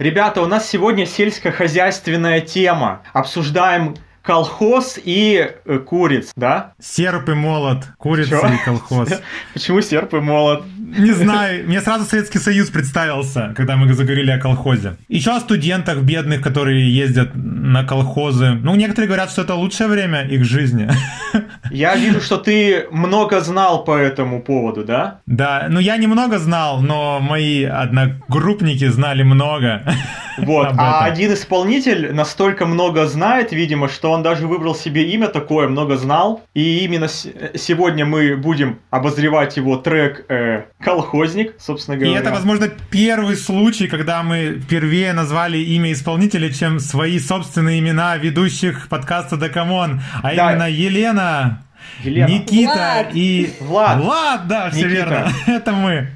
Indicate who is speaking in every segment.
Speaker 1: Ребята, у нас сегодня сельскохозяйственная тема. Обсуждаем колхоз и э, куриц, да?
Speaker 2: Серп и молот, курица
Speaker 1: Чё?
Speaker 2: и колхоз.
Speaker 1: Почему серп и молот?
Speaker 2: Не знаю, мне сразу Советский Союз представился, когда мы заговорили о колхозе. Еще о студентах бедных, которые ездят на колхозы. Ну, некоторые говорят, что это лучшее время их жизни.
Speaker 1: Я вижу, что ты много знал по этому поводу, да?
Speaker 2: Да, ну я немного знал, но мои одногруппники знали много.
Speaker 1: Вот. А один исполнитель настолько много знает, видимо, что он даже выбрал себе имя такое, Mnogoznaal. И именно сегодня мы будем обозревать его трек э, «Колхозник», собственно
Speaker 2: И
Speaker 1: говоря.
Speaker 2: это, возможно, первый случай, когда мы впервые назвали имя исполнителя, чем свои собственные имена ведущих подкаста «Декамон», а
Speaker 1: Да.
Speaker 2: именно Елена,
Speaker 1: Елена.
Speaker 2: Никита
Speaker 3: Влад.
Speaker 2: и...
Speaker 1: Влад.
Speaker 2: Влад, да, все
Speaker 1: Никита.
Speaker 2: верно. Это мы.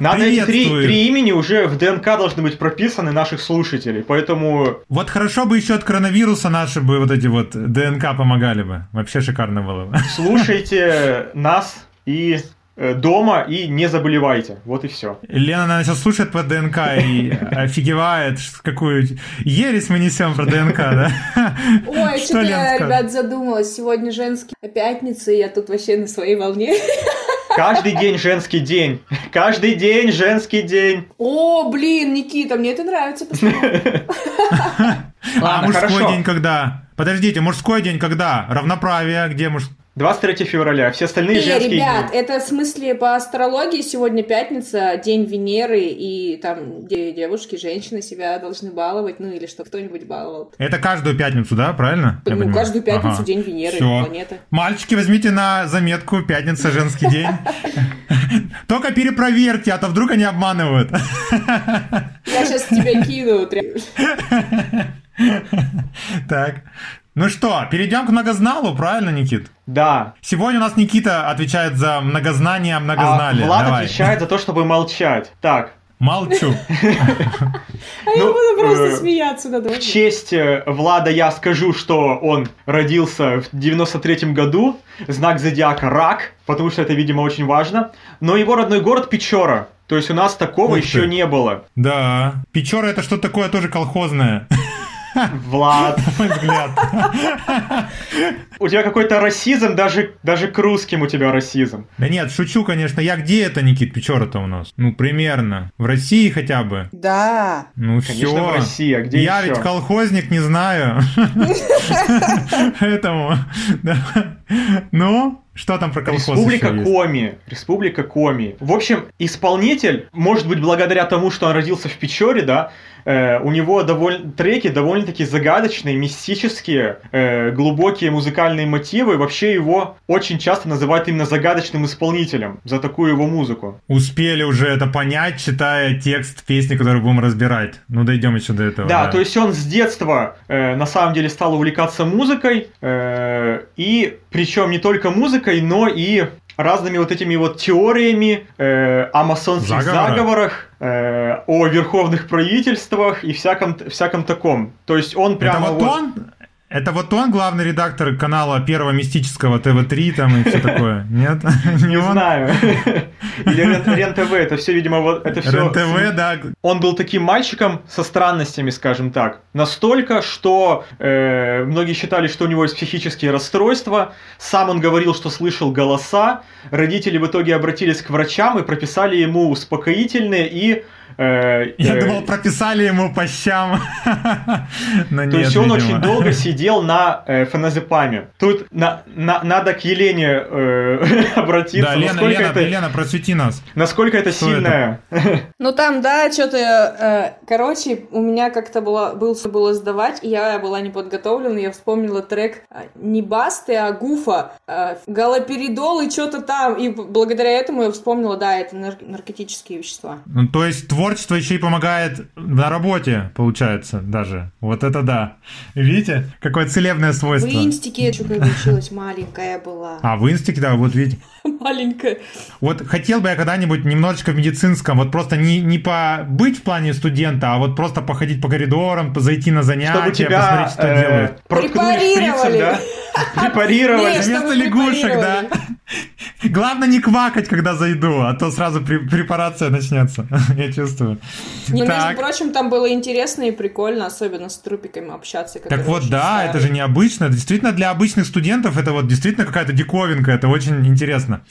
Speaker 1: Надо эти три, три имени уже в ДНК должны быть прописаны наших слушателей, поэтому
Speaker 2: Вот хорошо бы еще от коронавируса наши бы вот эти вот ДНК помогали бы. Вообще шикарно было бы.
Speaker 1: слушайте нас и дома и не заболевайте. Вот и все.
Speaker 2: Лена, наверное, сейчас слушает по ДНК и офигевает, какую ересь мы несем про ДНК, да?
Speaker 3: Ой,
Speaker 2: Что
Speaker 3: что-то я, ребят, задумалась. Сегодня женский пятница, и я тут вообще на своей волне.
Speaker 1: Каждый день женский день. Каждый день женский день.
Speaker 3: О, блин, Никита, мне это нравится. посмотри.
Speaker 2: А мужской день когда? Подождите, мужской день когда? Равноправие, где муж...
Speaker 1: 23 февраля. Все остальные
Speaker 3: Не,
Speaker 1: женские
Speaker 3: ребят,
Speaker 1: дни.
Speaker 3: это в смысле по астрологии сегодня пятница, день Венеры, и там где девушки, женщины себя должны баловать, ну или что кто-нибудь баловал.
Speaker 2: Это каждую пятницу, да, правильно?
Speaker 3: Ну,
Speaker 2: понимаю?
Speaker 3: каждую пятницу
Speaker 2: Ага.
Speaker 3: день Венеры,
Speaker 2: Всё.
Speaker 3: планеты.
Speaker 2: Мальчики, возьмите на заметку пятница, женский день. Только перепроверьте, а то вдруг они обманывают.
Speaker 3: Я сейчас тебя кину.
Speaker 2: Так. Ну что, перейдем к многозналу, правильно, Никит?
Speaker 1: Да.
Speaker 2: Сегодня у нас Никита отвечает за многознание,
Speaker 1: А
Speaker 2: многознали.
Speaker 1: Влад
Speaker 2: Давай.
Speaker 1: отвечает за то, чтобы молчать. Так,
Speaker 2: Молчу.
Speaker 3: А я
Speaker 1: Ну,
Speaker 3: буду просто
Speaker 1: э,
Speaker 3: смеяться над
Speaker 1: в честь э, Влада я скажу, что он родился в 93-м году. Знак зодиака рак, потому что это, видимо, очень важно. Но его родной город Печора. То есть у нас такого еще не было.
Speaker 2: Да. Печора это что такое тоже колхозное,
Speaker 1: Влад,
Speaker 2: на мой взгляд.
Speaker 1: у тебя какой-то расизм, даже, даже к русским у тебя расизм.
Speaker 2: Да нет, шучу, конечно. Я где это, Никит, Печора-то у нас? Ну, примерно. В России хотя бы.
Speaker 3: Да.
Speaker 2: Ну
Speaker 1: Конечно,
Speaker 2: все.
Speaker 1: в России, а где
Speaker 2: Я
Speaker 1: еще?
Speaker 2: ведь колхозник, не знаю. Поэтому. Ну, что там про колхоз
Speaker 1: Республика
Speaker 2: еще есть?
Speaker 1: Коми. Республика Коми. В общем, исполнитель, может быть, благодаря тому, что он родился в Печоре, да, э, у него довольно, треки довольно-таки загадочные, мистические, э, глубокие музыкальные мотивы. Вообще его очень часто называют именно загадочным исполнителем за такую его музыку.
Speaker 2: Успели уже это понять, читая текст песни, которую будем разбирать. Ну, дойдем еще до этого.
Speaker 1: Да, то есть он с детства э, на самом деле стал увлекаться музыкой, э, и причем не только музыкой, но и разными вот этими вот теориями э, о масонских
Speaker 2: Заговора?
Speaker 1: заговорах, э, о верховных правительствах и всяком, всяком таком. То есть он
Speaker 2: Это
Speaker 1: прямо
Speaker 2: вот он? Это вот он главный редактор канала Первого Мистического ТВ-3 там и все такое? Нет? Не
Speaker 1: знаю. Или Рен- Рен-ТВ, это все, видимо, вот это все.
Speaker 2: РЕН-ТВ, да.
Speaker 1: Он был таким мальчиком со странностями, скажем так. Настолько, что э, многие считали, что у него есть психические расстройства. Сам он говорил, что слышал голоса. Родители в итоге обратились к врачам и прописали ему успокоительные и... э,
Speaker 2: Я
Speaker 1: э,
Speaker 2: думал, прописали ему по щам. Но
Speaker 1: то есть он очень долго сидел на э, феназепаме. Тут на- на- надо к Елене обратиться.
Speaker 2: Да, Лена,
Speaker 1: насколько,
Speaker 2: Лена,
Speaker 1: это,
Speaker 2: Лена, просвети нас.
Speaker 1: насколько это сильное.
Speaker 3: Ну там, да, что-то, короче, у меня как-то было, был, было сдавать, и я была не подготовлена, я вспомнила трек не Басты, а Гуфа, галоперидол и что-то там, и благодаря этому я вспомнила, да, это нар- наркотические вещества.
Speaker 2: Ну, то есть творчество еще и помогает на работе, получается, даже. Вот это да. Видите, какое целебное
Speaker 3: В
Speaker 2: свойство.
Speaker 3: инстике что когда училась, маленькая была.
Speaker 2: А, в инстике, да, вот видите.
Speaker 3: Маленькая.
Speaker 2: Вот хотел бы я когда-нибудь немножечко в медицинском, вот просто не, не побыть в плане студента, а вот просто походить по коридорам, зайти на занятия,
Speaker 1: Чтобы тебя
Speaker 2: посмотреть, что
Speaker 1: э,
Speaker 2: делают.
Speaker 1: проткнули шприцем, да? Препарировали.
Speaker 2: Вместо лягушек, да? Главное не квакать, когда зайду, а то сразу препарация начнется. Я чувствую.
Speaker 3: Не, между прочим, там было интересно и прикольно, особенно с трупиками общаться.
Speaker 2: Так вот, да, это же необычно. Действительно, для обычных студентов это вот действительно какая-то диковинка, это очень интересно.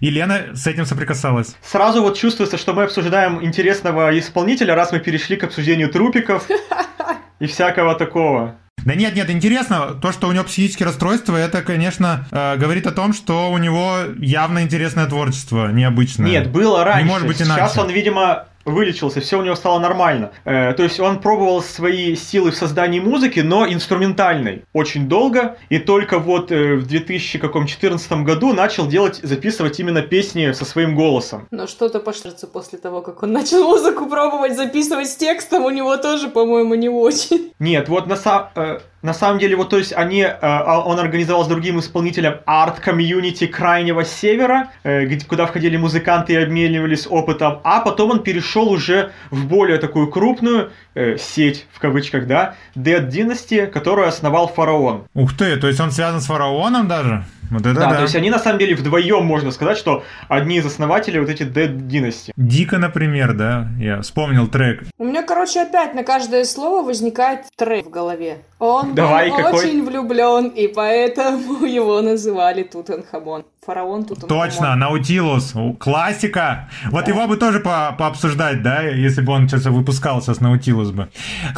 Speaker 2: Елена с этим соприкасалась.
Speaker 1: Сразу вот чувствуется, что мы обсуждаем интересного исполнителя, раз мы перешли к обсуждению трупиков и всякого такого.
Speaker 2: Да нет, нет, интересно, то, что у него психические расстройства, это, конечно, э, говорит о том, что у него явно интересное творчество, необычное.
Speaker 1: Нет, было раньше. Не может быть иначе. Сейчас он, видимо, вылечился, все у него стало нормально. Э, то есть он пробовал свои силы в создании музыки, но инструментальной очень долго, и только вот э, в 2014 году начал делать, записывать именно песни со своим голосом.
Speaker 3: Но что-то пошло после того, как он начал музыку пробовать записывать с текстом, у него тоже, по-моему, не очень.
Speaker 1: Нет, вот на самом... Э, на самом деле, вот, то есть, они, э, а, он организовал с другим исполнителем арт-комьюнити Крайнего Севера, э, куда входили музыканты и обменивались опытом, а потом он перешел уже в более такую крупную э, сеть, в кавычках, да, Dead Dynasty, которую основал Фараон.
Speaker 2: Ух ты, то есть он связан с Фараоном даже?
Speaker 1: Вот это да, да, то есть они на самом деле вдвоем, можно сказать, что одни из основателей вот эти Dead Dynasty.
Speaker 2: Дико, например, да, я вспомнил трек.
Speaker 3: У меня, короче, опять на каждое слово возникает трек в голове. Он Давай, был какой? очень влюблен, и поэтому его называли Тутанхамон. Фараон Тутанхамон.
Speaker 2: Точно, Наутилус, классика. Вот да. его бы тоже по пообсуждать, да, если бы он сейчас выпускал сейчас Наутилус бы.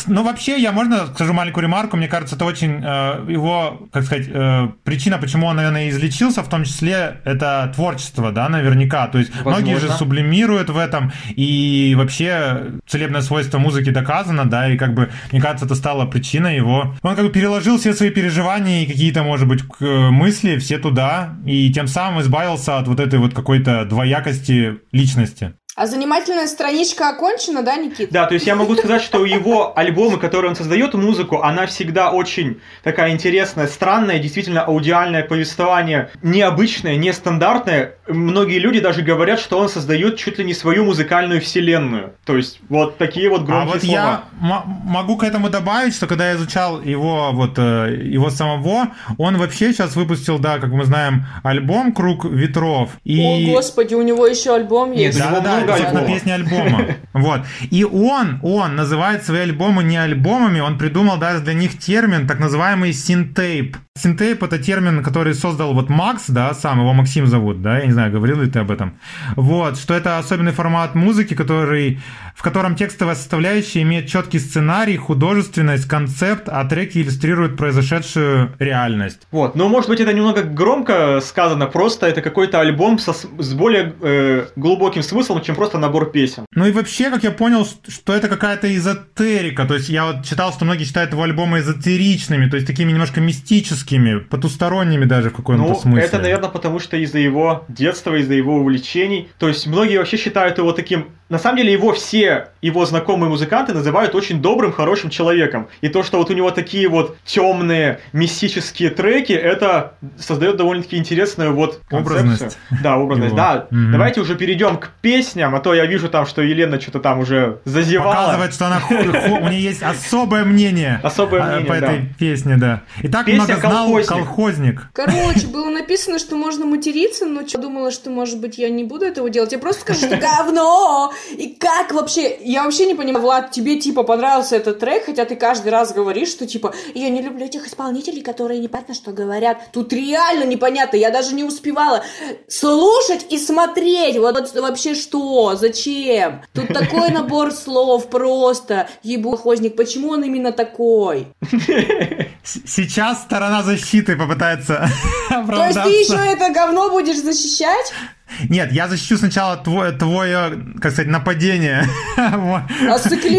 Speaker 2: Ну, вообще, я можно скажу маленькую ремарку, мне кажется, это очень э, его, как сказать, э, причина, почему он, наверное, излечился, в том числе, это творчество, да, наверняка. То есть Возможно. многие же сублимируют в этом, и вообще целебное свойство музыки доказано, да, и как бы, мне кажется, это стало причиной его он как бы переложил все свои переживания и какие-то, может быть, мысли все туда, и тем самым избавился от вот этой вот какой-то двоякости личности.
Speaker 3: А занимательная страничка окончена, да, Никит?
Speaker 1: Да, то есть я могу сказать, что его альбомы, которые он создает, музыку, она всегда очень такая интересная, странная, действительно аудиальное повествование, необычное, нестандартное. Многие люди даже говорят, что он создает чуть ли не свою музыкальную вселенную. То есть вот такие вот громкие
Speaker 2: а вот
Speaker 1: слова.
Speaker 2: я могу к этому добавить, что когда я изучал его вот э, его самого, он вообще сейчас выпустил, да, как мы знаем, альбом "Круг ветров".
Speaker 3: И... О господи, у него еще альбом есть.
Speaker 2: Нет, да, да. На песни альбома. Вот. И он, он называет свои альбомы не альбомами, он придумал даже для них термин, так называемый синтейп. Синтейп это термин, который создал вот Макс, да, сам его Максим зовут, да, я не знаю, говорил ли ты об этом. Вот, что это особенный формат музыки, который, в котором текстовая составляющая имеет четкий сценарий, художественность, концепт, а треки иллюстрируют произошедшую реальность.
Speaker 1: Вот, но может быть это немного громко сказано, просто это какой-то альбом со, с более э, глубоким смыслом, чем просто набор песен.
Speaker 2: Ну и вообще, как я понял, что это какая-то эзотерика, то есть я вот читал, что многие считают его альбомы эзотеричными, то есть такими немножко мистическими, мистическими, потусторонними даже в каком-то ну, смысле.
Speaker 1: это, наверное, потому что из-за его детства, из-за его увлечений. То есть многие вообще считают его таким... На самом деле его все, его знакомые музыканты называют очень добрым, хорошим человеком. И то, что вот у него такие вот темные, мистические треки, это создает довольно-таки интересную вот
Speaker 2: концепцию. Образность.
Speaker 1: Да, образность. Его. Да, mm давайте уже перейдем к песням, а то я вижу там, что Елена что-то там уже зазевала.
Speaker 2: Показывает, что она у нее есть особое мнение.
Speaker 1: Особое
Speaker 2: мнение, по этой песне, да. Итак, Песня колхозник. колхозник.
Speaker 3: Короче, было написано, что можно материться, но я думала, что, может быть, я не буду этого делать. Я просто скажу, что говно! И как вообще? Я вообще не понимаю, Влад, тебе, типа, понравился этот трек, хотя ты каждый раз говоришь, что, типа, я не люблю этих исполнителей, которые непонятно, что говорят. Тут реально непонятно, я даже не успевала слушать и смотреть. Вот, вот вообще что? Зачем? Тут такой набор слов просто. Ебу, колхозник, почему он именно такой?
Speaker 2: Сейчас сторона защиты попытается
Speaker 3: То есть ты еще это говно будешь защищать?
Speaker 2: Нет, я защищу сначала твое, твое как сказать, нападение.
Speaker 3: А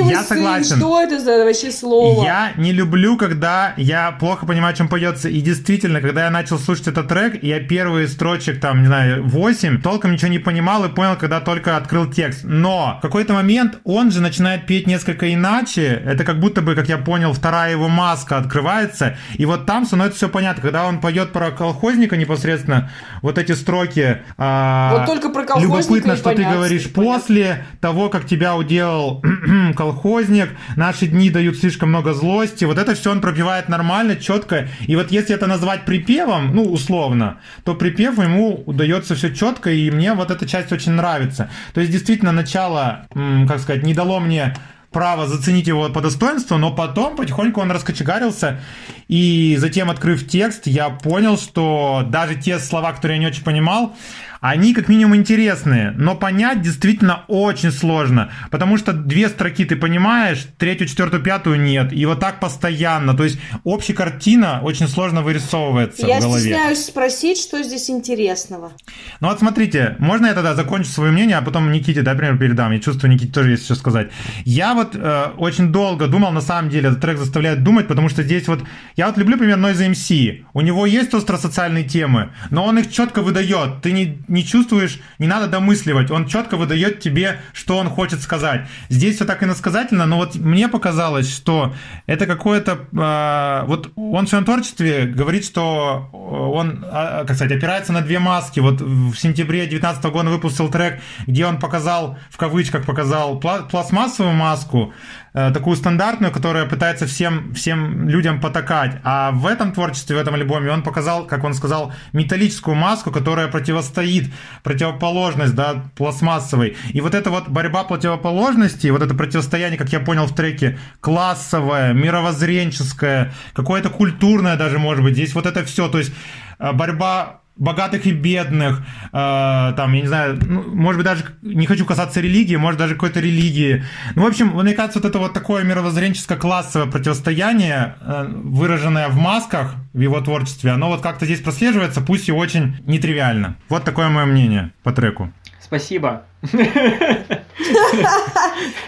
Speaker 3: я согласен. что это за вообще слово?
Speaker 2: Я не люблю, когда я плохо понимаю, о чем поется. И действительно, когда я начал слушать этот трек, я первые строчек, там, не знаю, 8, толком ничего не понимал и понял, когда только открыл текст. Но в какой-то момент он же начинает петь несколько иначе. Это как будто бы, как я понял, вторая его маска открывается. И вот там становится все понятно. Когда он поет про колхозника непосредственно, вот эти строки, а, А,
Speaker 3: Вот только про колхозника
Speaker 2: Любопытно, что ты
Speaker 3: понятно,
Speaker 2: говоришь,
Speaker 3: понятно.
Speaker 2: после того, как тебя уделал колхозник, наши дни дают слишком много злости. Вот это все он пропевает нормально, четко. И вот если это назвать припевом, ну, условно, то припев ему удается все четко, и мне вот эта часть очень нравится. То есть, действительно, начало, как сказать, не дало мне право заценить его по достоинству, но потом потихоньку он раскочегарился, и затем, открыв текст, я понял, что даже те слова, которые я не очень понимал, они как минимум интересные, но понять действительно очень сложно, потому что две строки ты понимаешь, третью, четвертую, пятую нет, и вот так постоянно, то есть общая картина очень сложно вырисовывается
Speaker 3: Я
Speaker 2: в голове.
Speaker 3: стесняюсь спросить, что здесь интересного.
Speaker 2: Ну вот смотрите, можно я тогда закончу свое мнение, а потом Никите, да, пример передам. Я чувствую, Никите тоже есть что сказать. Я вот э, очень долго думал, на самом деле, этот трек заставляет думать, потому что здесь вот... Я вот люблю, пример, Noise MC. У него есть остросоциальные темы, но он их четко выдает. Ты не, не чувствуешь, не надо домысливать. Он четко выдает тебе, что он хочет сказать. Здесь все так иносказательно, но вот мне показалось, что это какое-то... э, вот он в своем творчестве говорит, что он, а, как сказать, опирается на две маски. Вот в сентябре 2019 года выпустил трек, где он показал, в кавычках показал, пла- пластмассовую маску, э, такую стандартную, которая пытается всем, всем людям потакать. А в этом творчестве, в этом альбоме он показал, как он сказал, металлическую маску, которая противостоит, противоположность, да, пластмассовой. И вот эта вот борьба противоположностей, вот это противостояние, как я понял в треке, классовое, мировоззренческое, какое-то культурное даже, может быть, здесь вот это все, то есть э, борьба богатых и бедных, э, там, я не знаю, ну, может быть, даже не хочу касаться религии, может, даже какой-то религии. Ну, в общем, мне кажется, вот это вот такое мировоззренческо-классовое противостояние, э, выраженное в масках в его творчестве, оно вот как-то здесь прослеживается, пусть и очень нетривиально. Вот такое мое мнение по треку.
Speaker 1: Спасибо.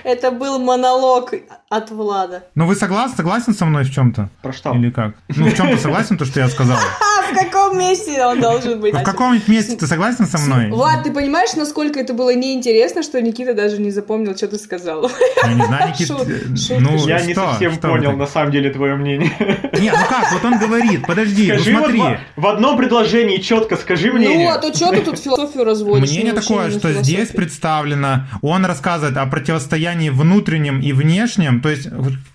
Speaker 3: Это был монолог от Влада.
Speaker 2: Ну, вы согласны, согласен со мной в чем-то?
Speaker 1: Про что?
Speaker 2: Или как? Ну, в чем-то согласен, то, что я сказал?
Speaker 3: А в каком месте он должен быть?
Speaker 2: В каком-нибудь месте ты согласен со мной?
Speaker 3: Влад, ты понимаешь, насколько это было неинтересно, что Никита даже не запомнил, что ты сказал?
Speaker 2: Я не знаю, Никит,
Speaker 3: Шут-
Speaker 2: э, ну,
Speaker 1: Я не совсем понял, на самом деле, твое мнение.
Speaker 2: Не, ну как, вот он говорит, подожди,
Speaker 1: Скажи
Speaker 2: ну
Speaker 1: вот
Speaker 2: смотри.
Speaker 1: в, одном предложении четко скажи
Speaker 3: Ну,
Speaker 1: мнение.
Speaker 3: а то что ты тут философию разводишь?
Speaker 2: Мнение такое, что здесь. Представлено, он рассказывает о противостоянии внутреннем и внешнем, то есть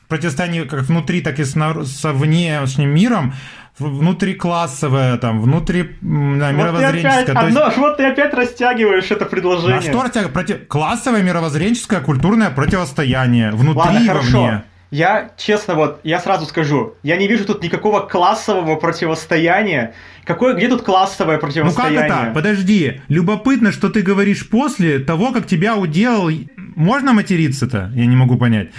Speaker 2: противостоянии как внутри, так и снар- со внешним миром, внутриклассовое, там, внутри да,
Speaker 1: вот, ты опять,
Speaker 2: мировоззренческое. Есть,
Speaker 1: одно- вот ты опять растягиваешь это предложение.
Speaker 2: а что растягивает? Против... Классовое мировоззренческое культурное противостояние внутри
Speaker 1: Ладно,
Speaker 2: и
Speaker 1: хорошо.
Speaker 2: вовне.
Speaker 1: Я, честно, вот, я сразу скажу, я не вижу тут никакого классового противостояния. Какое, где тут классовое
Speaker 2: Ну как
Speaker 1: противостояние?
Speaker 2: это? Подожди. Любопытно, что ты говоришь после того, как тебя уделал... Можно материться-то? Я не могу понять.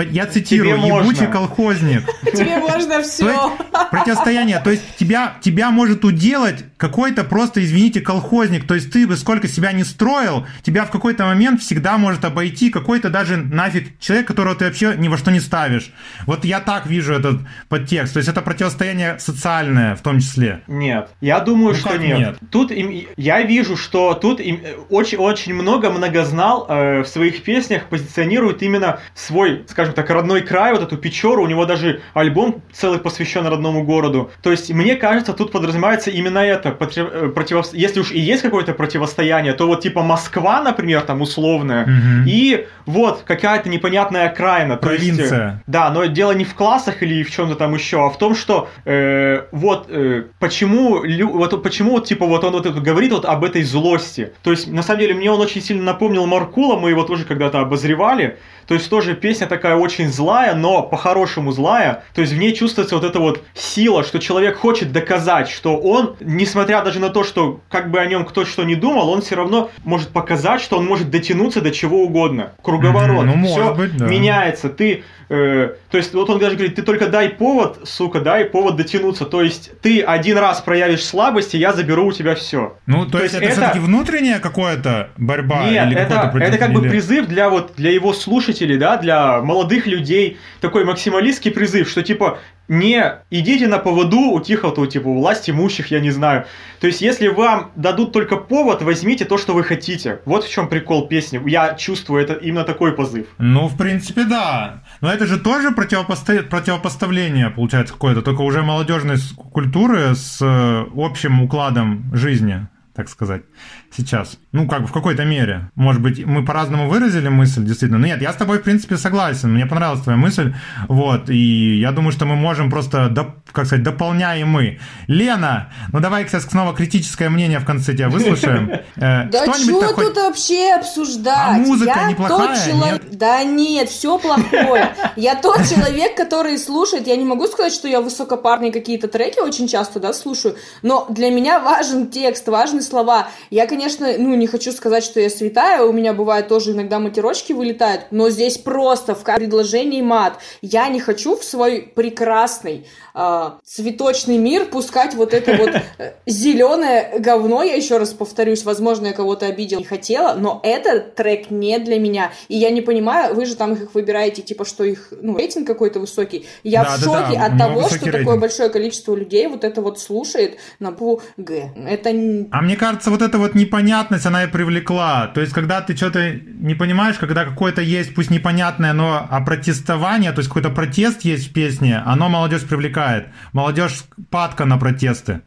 Speaker 2: Я цитирую,
Speaker 1: Тебе можно.
Speaker 2: ебучий колхозник.
Speaker 3: Тебе можно все.
Speaker 2: противостояние, то есть тебя, тебя может уделать какой-то просто, извините, колхозник. То есть ты бы сколько себя не строил, тебя в какой-то момент всегда может обойти какой-то даже нафиг человек, которого ты вообще ни во что не ставишь. Вот я так вижу этот подтекст. То есть это противостояние социальное в том числе.
Speaker 1: Нет, я думаю,
Speaker 2: Ну
Speaker 1: что нет.
Speaker 2: нет?
Speaker 1: Тут им, я вижу, что тут им, э, очень, очень много многознал э, в своих песнях позиционирует именно свой, скажем так, родной край, вот эту Печору. У него даже альбом целый посвящен родному городу. То есть, мне кажется, тут подразумевается именно это. Э, противос- Если уж и есть какое-то противостояние, то вот типа Москва, например, там условная,
Speaker 2: Мгм.
Speaker 1: и вот какая-то непонятная окраина. то есть, э,
Speaker 2: Провинция.
Speaker 1: да, но дело не в классах или в чем-то там еще, а в том, что э, вот э, почему, лю- вот почему вот типа вот он вот это говорит вот об этой злости. То есть на самом деле мне он очень сильно напомнил Маркула, мы его тоже когда-то обозревали. То есть тоже песня такая очень злая, но по-хорошему злая. То есть в ней чувствуется вот эта вот сила, что человек хочет доказать, что он, несмотря даже на то, что как бы о нем кто что не думал, он все равно может показать, что он может дотянуться до чего угодно. Круговорот.
Speaker 2: Ну, быть, да.
Speaker 1: меняется. Ты, э, то есть вот он даже говорит, ты только дай повод, сука, дай повод дотянуться. То есть ты один раз проявишь слабость, и я заберу у тебя все.
Speaker 2: Ну, то,
Speaker 1: То
Speaker 2: есть,
Speaker 1: есть
Speaker 2: это,
Speaker 1: это-
Speaker 2: все-таки внутренняя какая-то борьба?
Speaker 1: Нет,
Speaker 2: или
Speaker 1: это, это как бы призыв для вот для его слушателей, да, для молодых людей, такой максималистский призыв, что типа не идите на поводу у тихо, то типа у власть имущих, я не знаю. То есть, если вам дадут только повод, возьмите то, что вы хотите. Вот в чем прикол песни. Я чувствую это именно такой позыв.
Speaker 2: Ну, в принципе, да. Но это же тоже противопосто- противопоставление, получается, какое-то, только уже молодежной культуры с э, общим укладом жизни. так сказать, сейчас. Ну, как бы в какой-то мере. Может быть, мы по-разному выразили мысль, действительно. Но нет, я с тобой, в принципе, согласен. Мне понравилась твоя мысль. Вот, и я думаю, что мы можем просто, доп, как сказать, дополняем мы. Лена, ну давай сейчас снова критическое мнение в конце тебя выслушаем.
Speaker 3: Э, да что тут вообще обсуждать? А
Speaker 2: музыка неплохая?
Speaker 3: Да нет, все плохое. Я тот человек, который слушает, я не могу сказать, что я высокопарные какие-то треки очень часто, да, слушаю, но для меня важен текст, важны слова. Я, конечно, ну, не хочу сказать, что я святая, у меня бывает тоже иногда матерочки вылетают, но здесь просто в предложении мат. Я не хочу в свой прекрасный э, цветочный мир пускать вот это вот э, зеленое говно, я еще раз повторюсь, возможно, я кого-то обидел, не хотела, но этот трек не для меня. И я не понимаю, вы же там их выбираете, типа, что их, ну, рейтинг какой-то высокий. Я да, в шоке да, да. от того, что рейтинг. такое большое количество людей вот это вот слушает на букву Г. Это...
Speaker 2: А мне кажется, вот эта вот непонятность, она и привлекла. То есть, когда ты что-то не понимаешь, когда какое-то есть, пусть непонятное, но а протестование, то есть какой-то протест есть в песне, оно молодежь привлекает. Молодежь падка на протесты.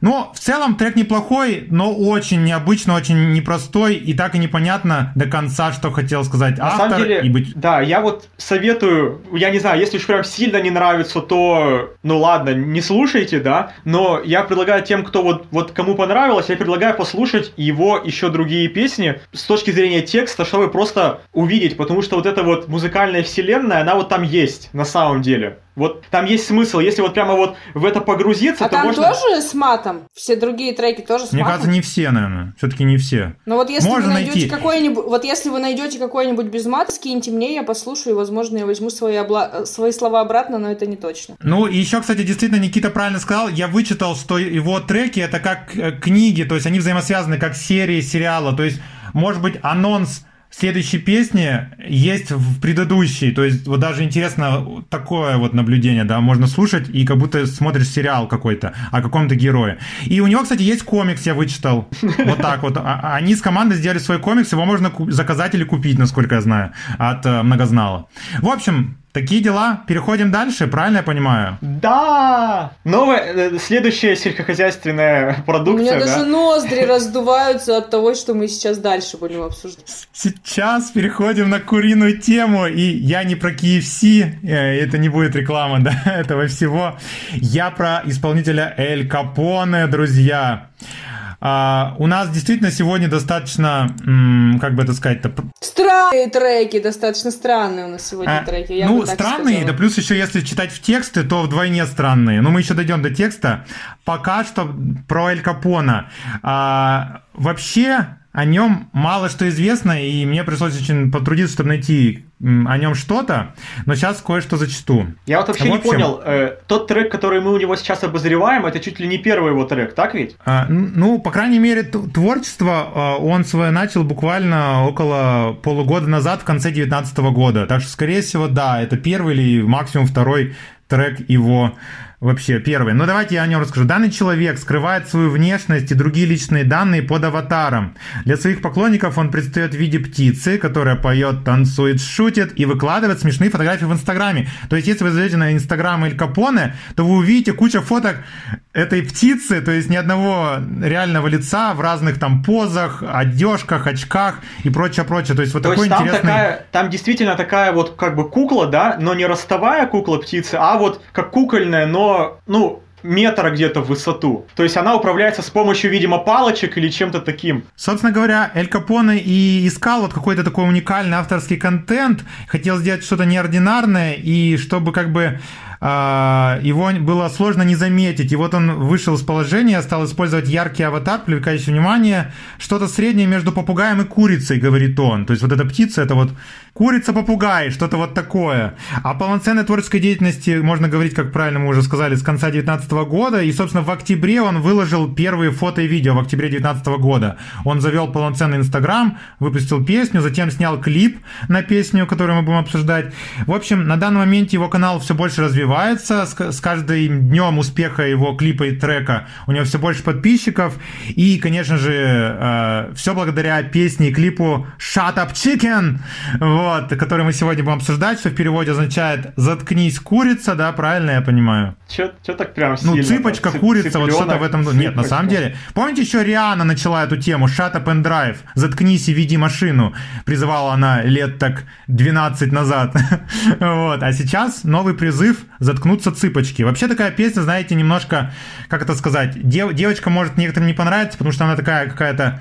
Speaker 2: Ну, в целом трек неплохой, но очень необычно, очень непростой, и так и непонятно до конца, что хотел сказать
Speaker 1: На
Speaker 2: автор.
Speaker 1: Самом деле,
Speaker 2: и быть...
Speaker 1: Да, я вот советую, я не знаю, если уж прям сильно не нравится, то, ну ладно, не слушайте, да, но я предлагаю тем, кто вот, вот кому понравилось, я предлагаю послушать его еще другие песни с точки зрения текста, чтобы просто увидеть, потому что вот эта вот музыкальная вселенная, она вот там есть на самом деле. Вот там есть смысл, если вот прямо вот в это погрузиться,
Speaker 3: а
Speaker 1: то
Speaker 3: там
Speaker 1: можно...
Speaker 3: тоже с матом? Все другие треки тоже с
Speaker 2: Мне
Speaker 3: матом?
Speaker 2: кажется, не все, наверное. Все-таки не все.
Speaker 3: Но вот если Можно вы найдете найти... какой-нибудь, вот если вы найдете какой-нибудь без мата, скиньте мне, я послушаю, и, возможно, я возьму свои, обла... свои слова обратно, но это не точно.
Speaker 2: Ну, и еще, кстати, действительно, Никита правильно сказал, я вычитал, что его треки это как э, книги, то есть они взаимосвязаны как серии сериала, то есть может быть анонс следующей песне есть в предыдущей. То есть вот даже интересно такое вот наблюдение, да, можно слушать и как будто смотришь сериал какой-то о каком-то герое. И у него, кстати, есть комикс, я вычитал. Вот так вот. А, а они с командой сделали свой комикс, его можно заказать или купить, насколько я знаю, от э, многознала. В общем, Такие дела. Переходим дальше, правильно я понимаю?
Speaker 1: Да! Новая, э, следующая сельскохозяйственная продукция.
Speaker 3: У меня да? даже ноздри раздуваются от того, что мы сейчас дальше будем обсуждать.
Speaker 2: Сейчас переходим на куриную тему, и я не про KFC, э, это не будет реклама, да, этого всего. Я про исполнителя Эль Капоне, друзья. А, у нас действительно сегодня достаточно, как бы это сказать-то...
Speaker 3: Странные треки, достаточно странные у нас сегодня а, треки.
Speaker 2: Я ну, странные, да плюс еще если читать в тексты, то вдвойне странные. Но мы еще дойдем до текста. Пока что про Эль Капона. А, вообще, о нем мало что известно, и мне пришлось очень потрудиться, чтобы найти о нем что-то, но сейчас кое-что зачту.
Speaker 1: Я вот вообще в общем, не понял, э, тот трек, который мы у него сейчас обозреваем, это чуть ли не первый его трек, так ведь?
Speaker 2: А, ну, по крайней мере, творчество а, он свое начал буквально около полугода назад, в конце 2019 года. Так что, скорее всего, да, это первый или максимум второй трек его вообще первый. Но давайте я о нем расскажу. Данный человек скрывает свою внешность и другие личные данные под аватаром. Для своих поклонников он предстает в виде птицы, которая поет, танцует, шутит и выкладывает смешные фотографии в Инстаграме. То есть, если вы зайдете на Инстаграм Эль Капоне, то вы увидите кучу фоток этой птицы, то есть ни одного реального лица в разных там позах, одежках, очках и прочее, прочее. То есть вот то такой есть там интересный...
Speaker 1: Такая, там действительно такая вот как бы кукла, да, но не ростовая кукла птицы, а вот как кукольная, но, ну, метра где-то в высоту. То есть она управляется с помощью, видимо, палочек или чем-то таким.
Speaker 2: Собственно говоря, Эль Капоне и искал вот какой-то такой уникальный авторский контент, хотел сделать что-то неординарное, и чтобы как бы его было сложно не заметить. И вот он вышел из положения, стал использовать яркий аватар, привлекающий внимание. Что-то среднее между попугаем и курицей, говорит он. То есть вот эта птица, это вот курица-попугай, что-то вот такое. А полноценной творческой деятельности, можно говорить, как правильно мы уже сказали, с конца 2019 года. И, собственно, в октябре он выложил первые фото и видео в октябре 2019 года. Он завел полноценный Инстаграм, выпустил песню, затем снял клип на песню, которую мы будем обсуждать. В общем, на данный момент его канал все больше развивается развивается с, с каждым днем успеха его клипа и трека. У него все больше подписчиков. И, конечно же, э, все благодаря песне и клипу Shut Up Chicken, вот, который мы сегодня будем обсуждать, что в переводе означает «заткнись, курица», да, правильно я понимаю?
Speaker 1: Че так прям
Speaker 2: Ну,
Speaker 1: сильно?
Speaker 2: цыпочка,
Speaker 1: Цып-
Speaker 2: курица, вот что-то в этом... духе. Нет, на
Speaker 1: цыпочка.
Speaker 2: самом деле. Помните, еще Риана начала эту тему «Shut up and drive», «Заткнись и веди машину», призывала она лет так 12 назад. вот. А сейчас новый призыв «Заткнуться цыпочки». Вообще такая песня, знаете, немножко, как это сказать, дев- девочка может некоторым не понравиться, потому что она такая какая-то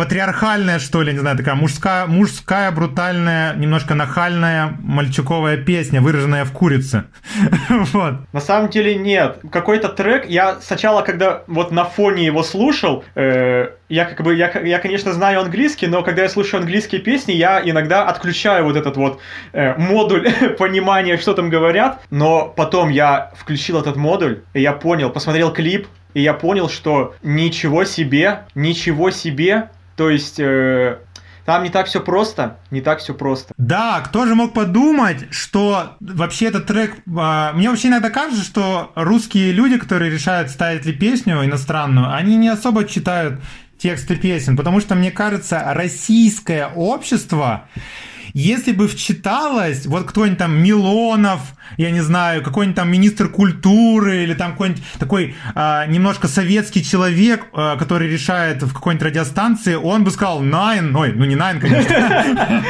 Speaker 2: патриархальная, что ли, не знаю, такая мужская, мужская, брутальная, немножко нахальная мальчуковая песня, выраженная в курице. вот.
Speaker 1: На самом деле нет. Какой-то трек, я сначала, когда вот на фоне его слушал, э, я как бы, я, я, конечно, знаю английский, но когда я слушаю английские песни, я иногда отключаю вот этот вот э, модуль понимания, что там говорят, но потом я включил этот модуль, и я понял, посмотрел клип, и я понял, что ничего себе, ничего себе, то есть... э, там не так все просто, не так все просто.
Speaker 2: Да, кто же мог подумать, что вообще этот трек... а, Мне вообще иногда кажется, что русские люди, которые решают ставить ли песню иностранную, они не особо читают тексты песен, потому что, мне кажется, российское общество, если бы вчиталось, вот кто-нибудь там Милонов, я не знаю, какой-нибудь там министр культуры или там какой-нибудь такой а, немножко советский человек, а, который решает в какой-нибудь радиостанции, он бы сказал Nine, ой, ну не Nine, конечно,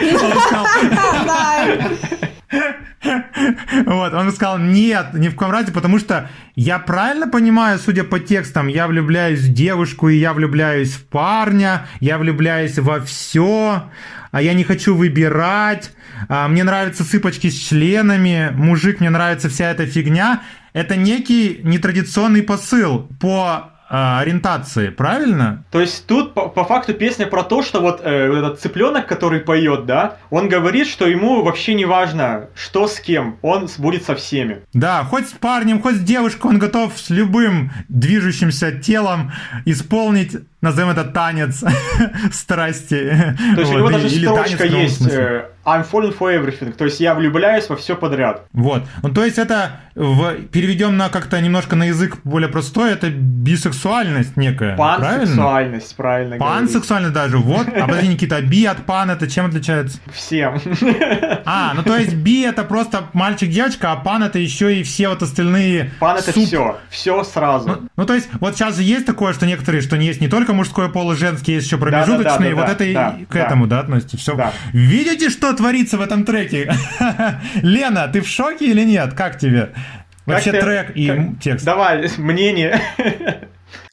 Speaker 2: вот, он сказал, нет, ни в коем разе, потому что я правильно понимаю, судя по текстам, я влюбляюсь в девушку, и я влюбляюсь в парня, я влюбляюсь во все, а я не хочу выбирать, а, мне нравятся цыпочки с членами, мужик, мне нравится вся эта фигня. Это некий нетрадиционный посыл по ориентации, правильно?
Speaker 1: То есть тут по, по факту песня про то, что вот, э, вот этот цыпленок, который поет, да, он говорит, что ему вообще не важно, что с кем, он будет со всеми.
Speaker 2: Да, хоть с парнем, хоть с девушкой, он готов с любым движущимся телом исполнить, назовем это танец страсти.
Speaker 1: То есть у
Speaker 2: Вот,
Speaker 1: него
Speaker 2: и-
Speaker 1: даже строчка есть э, I'm falling for everything, то есть я влюбляюсь во все подряд.
Speaker 2: Вот. Ну, то есть это в, переведем на как-то немножко на язык более простой, это бисексуальность некая. правильно?
Speaker 1: Пансексуальность, правильно говорить.
Speaker 2: Пансексуальность даже, вот. А подожди, Никита, би от пан это чем отличается?
Speaker 1: Всем.
Speaker 2: А, ну то есть би это просто мальчик-девочка, а пан это еще и все вот остальные
Speaker 1: Пан это
Speaker 2: суп-
Speaker 1: все, все сразу.
Speaker 2: Ну, ну, то есть, вот сейчас же есть такое, что некоторые, что не есть не только мужской пол и женский, есть еще промежуточные, вот это и
Speaker 1: да,
Speaker 2: к
Speaker 1: да.
Speaker 2: этому, да, относится. Все.
Speaker 1: Да.
Speaker 2: Видите, что творится в этом треке? Лена, ты в шоке или нет? Как тебе? Вообще
Speaker 1: Как ты-
Speaker 2: трек и
Speaker 1: как-
Speaker 2: текст.
Speaker 1: Давай, мнение.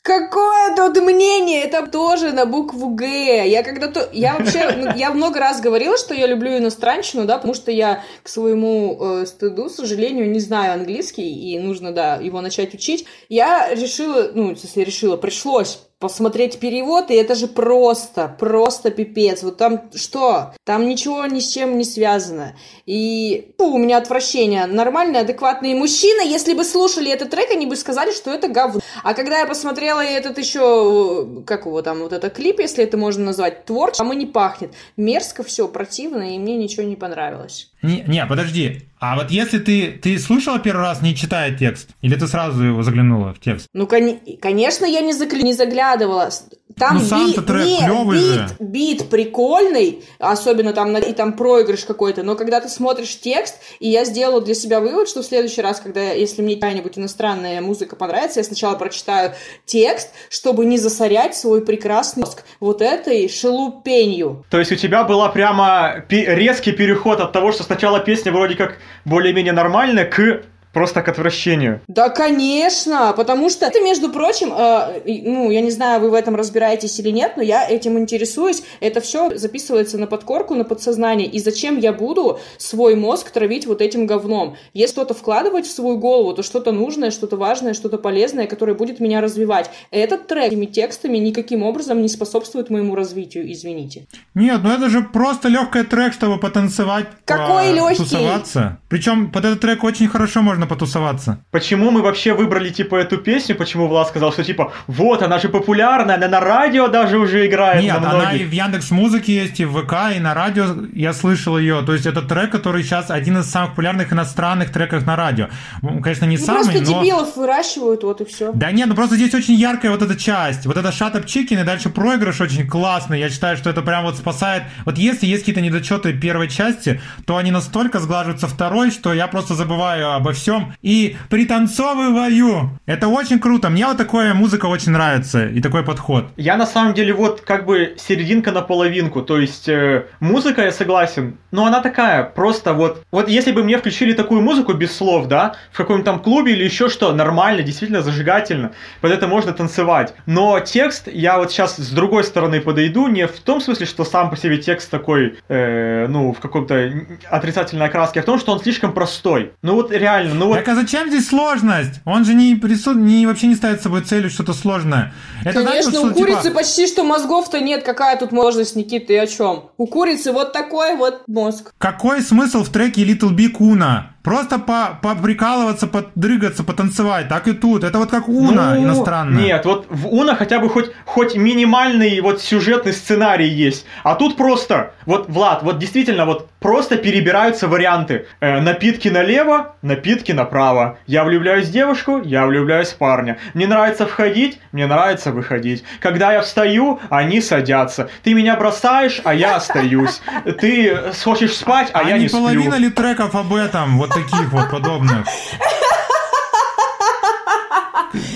Speaker 3: Какое тут мнение? Это тоже на букву Г. Я когда-то... Я вообще... ну, Я много раз говорила, что я люблю иностранщину, да, потому что я к своему э, стыду, к сожалению, не знаю английский, и нужно, да, его начать учить. Я решила, ну, если решила, пришлось посмотреть перевод, и это же просто, просто пипец. Вот там что? Там ничего ни с чем не связано. И фу, у меня отвращение. Нормальные, адекватные мужчины, если бы слушали этот трек, они бы сказали, что это говно. А когда я посмотрела этот еще, как его там, вот этот клип, если это можно назвать, творчество, там и не пахнет. Мерзко все, противно, и мне ничего не понравилось.
Speaker 2: Не, не, подожди. А вот если ты, ты слушала первый раз, не читая текст? Или ты сразу его заглянула в текст?
Speaker 3: Ну, кон- конечно, я не, загля- не заглядывала. Там
Speaker 2: Ну, сам-то трек
Speaker 3: не,
Speaker 2: клёвый
Speaker 3: бит,
Speaker 2: же.
Speaker 3: бит прикольный, особенно там на- и там проигрыш какой-то, но когда ты смотришь текст, и я сделала для себя вывод, что в следующий раз, когда, если мне какая-нибудь иностранная музыка понравится, я сначала прочитаю текст, чтобы не засорять свой прекрасный мозг вот этой шелупенью.
Speaker 1: То есть у тебя была прямо резкий переход от того, что сначала песня вроде как более-менее нормальная, к просто к отвращению.
Speaker 3: Да, конечно, потому что это, между прочим, э, ну, я не знаю, вы в этом разбираетесь или нет, но я этим интересуюсь. Это все записывается на подкорку, на подсознание. И зачем я буду свой мозг травить вот этим говном? Если что-то вкладывать в свою голову, то что-то нужное, что-то важное, что-то полезное, которое будет меня развивать. Этот трек этими текстами никаким образом не способствует моему развитию, извините.
Speaker 2: Нет, ну это же просто легкий трек, чтобы потанцевать,
Speaker 3: Какой лёгкий?
Speaker 2: тусоваться. Причем под этот трек очень хорошо можно потусоваться.
Speaker 1: Почему мы вообще выбрали, типа, эту песню? Почему Влад сказал, что, типа, вот, она же популярная, она на радио даже уже играет
Speaker 2: Нет,
Speaker 1: на
Speaker 2: она и в Яндекс Музыке есть, и в ВК, и на радио я слышал ее. То есть это трек, который сейчас один из самых популярных иностранных треков на радио. М, Конечно, не
Speaker 3: Ну,
Speaker 2: самый,
Speaker 3: просто
Speaker 2: но...
Speaker 3: дебилов выращивают, вот и все.
Speaker 2: Да нет, ну просто здесь очень яркая вот эта часть. Вот это Shut Up Chicken и дальше проигрыш очень классный. Я считаю, что это прям вот спасает. Вот если есть какие-то недочеты первой части, то они настолько сглаживаются второй, что я просто забываю обо всем всем и пританцовываю. Это очень круто. Мне вот такая музыка очень нравится и такой подход.
Speaker 1: Я на самом деле вот как бы серединка на половинку. То есть э, музыка, я согласен, но она такая, просто вот... Вот если бы мне включили такую музыку без слов, да, в каком-нибудь там клубе или еще что, нормально, действительно зажигательно, под это можно танцевать. Но текст, я вот сейчас с другой стороны подойду, не в том смысле, что сам по себе текст такой, э, ну, в каком-то отрицательной окраске, а в том, что он слишком простой. Ну вот реально, ну вот...
Speaker 2: Так а зачем здесь сложность? Он же не, прису... не вообще не ставит собой целью что-то сложное.
Speaker 3: Это Конечно, что, у курицы типа... почти что мозгов-то нет. Какая тут можность, Никита, ты о чем? У курицы вот такой вот мозг.
Speaker 2: Какой смысл в треке Little Big Una? Просто по поприкалываться, подрыгаться, потанцевать. Так и тут. Это вот как Уна ну, иностранная.
Speaker 1: Нет, вот в Уна хотя бы хоть, хоть минимальный вот сюжетный сценарий есть. А тут просто, вот, Влад, вот действительно, вот просто перебираются варианты. Э, напитки налево, напитки направо. Я влюбляюсь в девушку, я влюбляюсь в парня. Мне нравится входить, мне нравится выходить. Когда я встаю, они садятся. Ты меня бросаешь, а я остаюсь. Ты хочешь спать, а, а я не, не
Speaker 2: половина ли треков об этом? Вот таких вот подобных.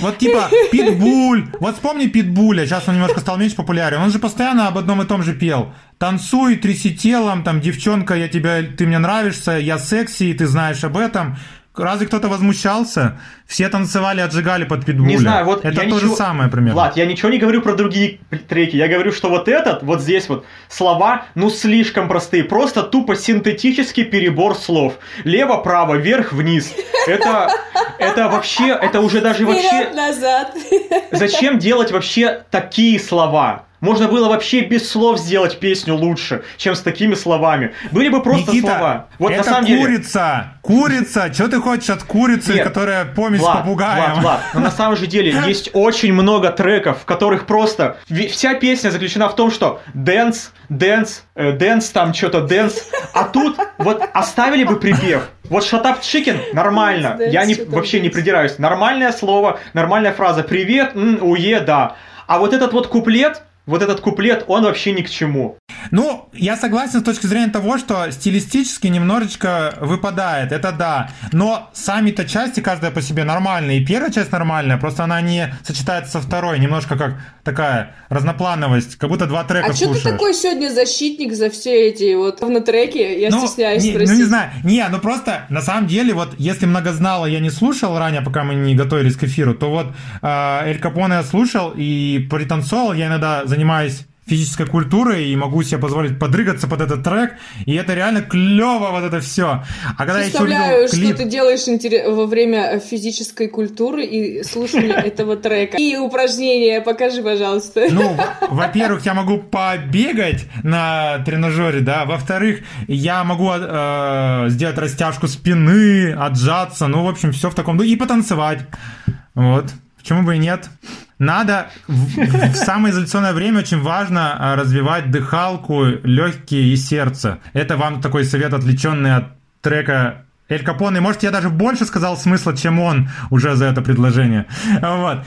Speaker 2: Вот типа Питбуль. Вот вспомни Питбуля. Сейчас он немножко стал меньше популярен. Он же постоянно об одном и том же пел. Танцуй, тряси телом, там, девчонка, я тебя, ты мне нравишься, я секси, и ты знаешь об этом. Разве кто-то возмущался? Все танцевали, отжигали под питбуля.
Speaker 1: Не знаю, вот
Speaker 2: это то ничего... же самое примерно.
Speaker 1: Влад, я ничего не говорю про другие треки. Я говорю, что вот этот, вот здесь вот слова, ну слишком простые. Просто тупо синтетический перебор слов. Лево, право, вверх, вниз. Это, это вообще, это уже даже вообще...
Speaker 3: назад.
Speaker 1: Зачем делать вообще такие слова? Можно было вообще без слов сделать песню лучше, чем с такими словами. Были бы просто
Speaker 2: Никита,
Speaker 1: слова.
Speaker 2: Вот это на самом курица, деле... курица. Что ты хочешь от курицы, Нет, которая помесь Влад, попугаем?
Speaker 1: Влад, Влад, но на самом же деле есть очень много треков, в которых просто вся песня заключена в том, что dance, dance, dance там что-то dance, а тут вот оставили бы припев. Вот shut up chicken нормально. Я не, вообще не придираюсь. Нормальное слово, нормальная фраза. Припев, м, уе, да. А вот этот вот куплет, вот этот куплет, он вообще ни к чему.
Speaker 2: Ну, я согласен с точки зрения того, что стилистически немножечко выпадает, это да. Но сами-то части, каждая по себе нормальная. И первая часть нормальная, просто она не сочетается со второй. Немножко как такая разноплановость, как будто два трека
Speaker 3: А что ты такой сегодня защитник за все эти вот на треке? Я ну, стесняюсь
Speaker 2: не, Ну, не знаю. Не, ну просто, на самом деле, вот если много знала, я не слушал ранее, пока мы не готовились к эфиру, то вот э, Эль Капоне я слушал и пританцовал, я иногда занимаюсь физической культурой и могу себе позволить подрыгаться под этот трек, и это реально клево вот это все.
Speaker 3: А когда Представляю, я еще клип... что ты делаешь во время физической культуры и слушания этого трека. И упражнения покажи, пожалуйста.
Speaker 2: Ну, во-первых, я могу побегать на тренажере, да, во-вторых, я могу э, сделать растяжку спины, отжаться, ну, в общем, все в таком, ну, и потанцевать. Вот. Почему бы и нет? Надо в, в самое изоляционное время очень важно а, развивать дыхалку, легкие и сердце. Это вам такой совет, отвлеченный от трека Эль Капоне. Может, я даже больше сказал смысла, чем он уже за это предложение. Вот.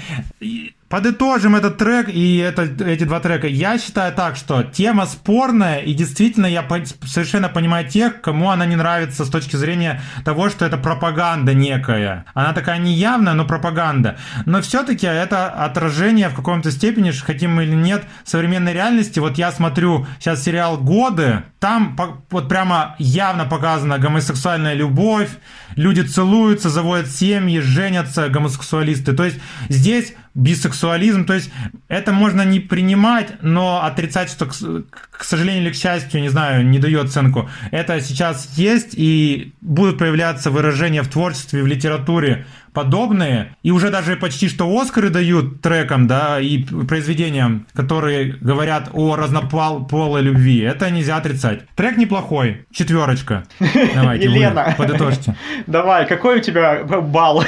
Speaker 2: Подытожим этот трек и это, эти два трека. Я считаю так, что тема спорная, и действительно я по, совершенно понимаю тех, кому она не нравится с точки зрения того, что это пропаганда некая. Она такая неявная, но пропаганда. Но все-таки это отражение в каком-то степени, хотим мы или нет, современной реальности. Вот я смотрю сейчас сериал «Годы», там вот прямо явно показана гомосексуальная любовь, люди целуются, заводят семьи, женятся, гомосексуалисты. То есть здесь бисексуализм, то есть это можно не принимать, но отрицать, что, к сожалению или к счастью, не знаю, не даю оценку. Это сейчас есть и будут появляться выражения в творчестве, в литературе подобные, и уже даже почти что Оскары дают трекам, да, и произведениям, которые говорят о разнополой любви. Это нельзя отрицать. Трек неплохой, четверочка. Давайте, Елена. Подытожьте.
Speaker 1: Давай, какой у тебя балл?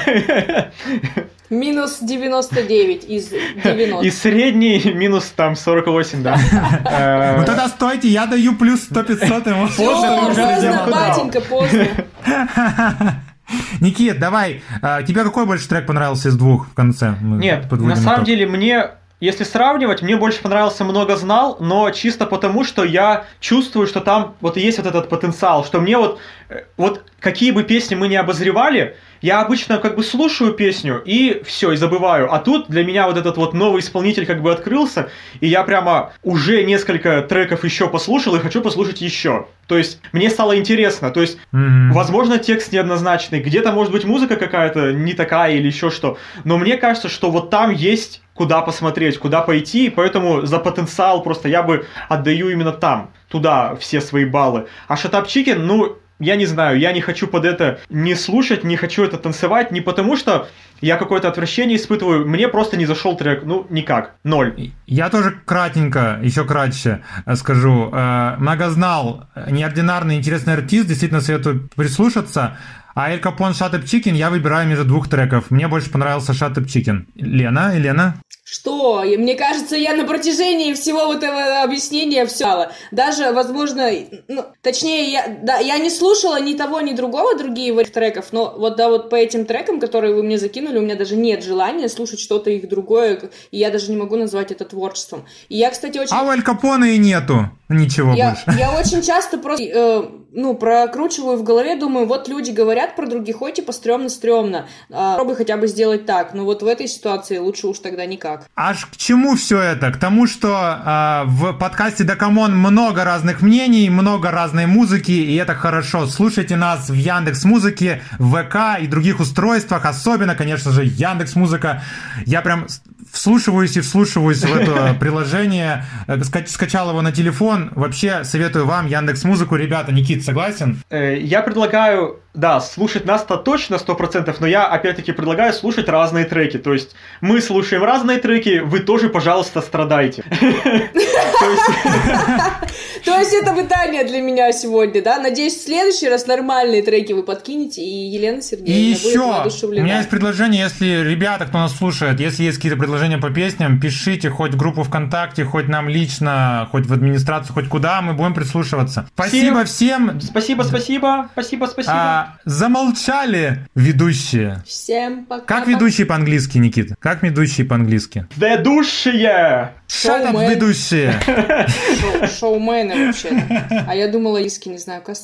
Speaker 3: Минус 99 из 90.
Speaker 1: И средний минус там 48, да.
Speaker 2: Ну тогда стойте, я даю плюс 100-500.
Speaker 3: Поздно, батенька, поздно.
Speaker 2: Никит, давай, а, тебе какой больше трек понравился из двух в конце?
Speaker 1: Нет, на самом деле мне если сравнивать, мне больше понравился «Много знал», но чисто потому, что я чувствую, что там вот есть вот этот потенциал, что мне вот, э, вот какие бы песни мы не обозревали, я обычно как бы слушаю песню и все, и забываю. А тут для меня вот этот вот новый исполнитель как бы открылся, и я прямо уже несколько треков еще послушал и хочу послушать еще. То есть мне стало интересно. То есть, mm-hmm. возможно, текст неоднозначный, где-то может быть музыка какая-то не такая или еще что. Но мне кажется, что вот там есть куда посмотреть, куда пойти, и поэтому за потенциал просто я бы отдаю именно там, туда все свои баллы. А Шатап Чикен, ну, я не знаю, я не хочу под это не слушать, не хочу это танцевать, не потому что я какое-то отвращение испытываю, мне просто не зашел трек, ну, никак, ноль.
Speaker 2: Я тоже кратенько, еще кратче э, скажу. Э, Mnogoznaal, неординарный, интересный артист, действительно советую прислушаться. А El Capon Shut up Chicken я выбираю между двух треков. Мне больше понравился Shut up Chicken. Лена, Елена?
Speaker 3: Что? И мне кажется, я на протяжении всего вот этого объяснения все. Даже, возможно, ну, точнее, я, да, я не слушала ни того, ни другого, другие треков, но вот да, вот по этим трекам, которые вы мне закинули, у меня даже нет желания слушать что-то их другое, и я даже не могу назвать это творчеством. И я, кстати, очень...
Speaker 2: А у Эль Капона и нету ничего
Speaker 3: я,
Speaker 2: больше.
Speaker 3: Я очень часто просто, э, ну, прокручиваю в голове, думаю, вот люди говорят про других, ой, типа, стрёмно-стрёмно, э, попробуй хотя бы сделать так, но вот в этой ситуации лучше уж тогда никак.
Speaker 2: Аж к чему все это? К тому, что э, в подкасте Дакамон много разных мнений, много разной музыки, и это хорошо. Слушайте нас в Яндекс Музыке, в ВК и других устройствах, особенно, конечно же, Яндекс Музыка. Я прям вслушиваюсь и вслушиваюсь в это приложение, э, скачал его на телефон. Вообще советую вам Яндекс Музыку. Ребята, Никит, согласен?
Speaker 1: Э, я предлагаю, да, слушать нас-то точно 100%, но я опять-таки предлагаю слушать разные треки. То есть мы слушаем разные треки, вы тоже, пожалуйста, страдайте.
Speaker 3: То есть это пытание для меня сегодня, да? Надеюсь, в следующий раз нормальные треки вы подкинете, и Елена Сергеевна будет воодушевлена.
Speaker 2: у меня есть предложение, если ребята, кто нас слушает, если есть какие-то предложения по песням, пишите хоть в группу ВКонтакте, хоть нам лично, хоть в администрацию, хоть куда, мы будем прислушиваться. Спасибо всем.
Speaker 1: Спасибо, спасибо, спасибо, спасибо.
Speaker 2: Замолчали ведущие.
Speaker 3: Всем пока.
Speaker 2: Как ведущие по-английски, Никита? Как ведущие по-английски?
Speaker 1: Ведущие!
Speaker 2: Shut up, ведущие!
Speaker 3: Шоумены вообще. А я думала, иски, не знаю, как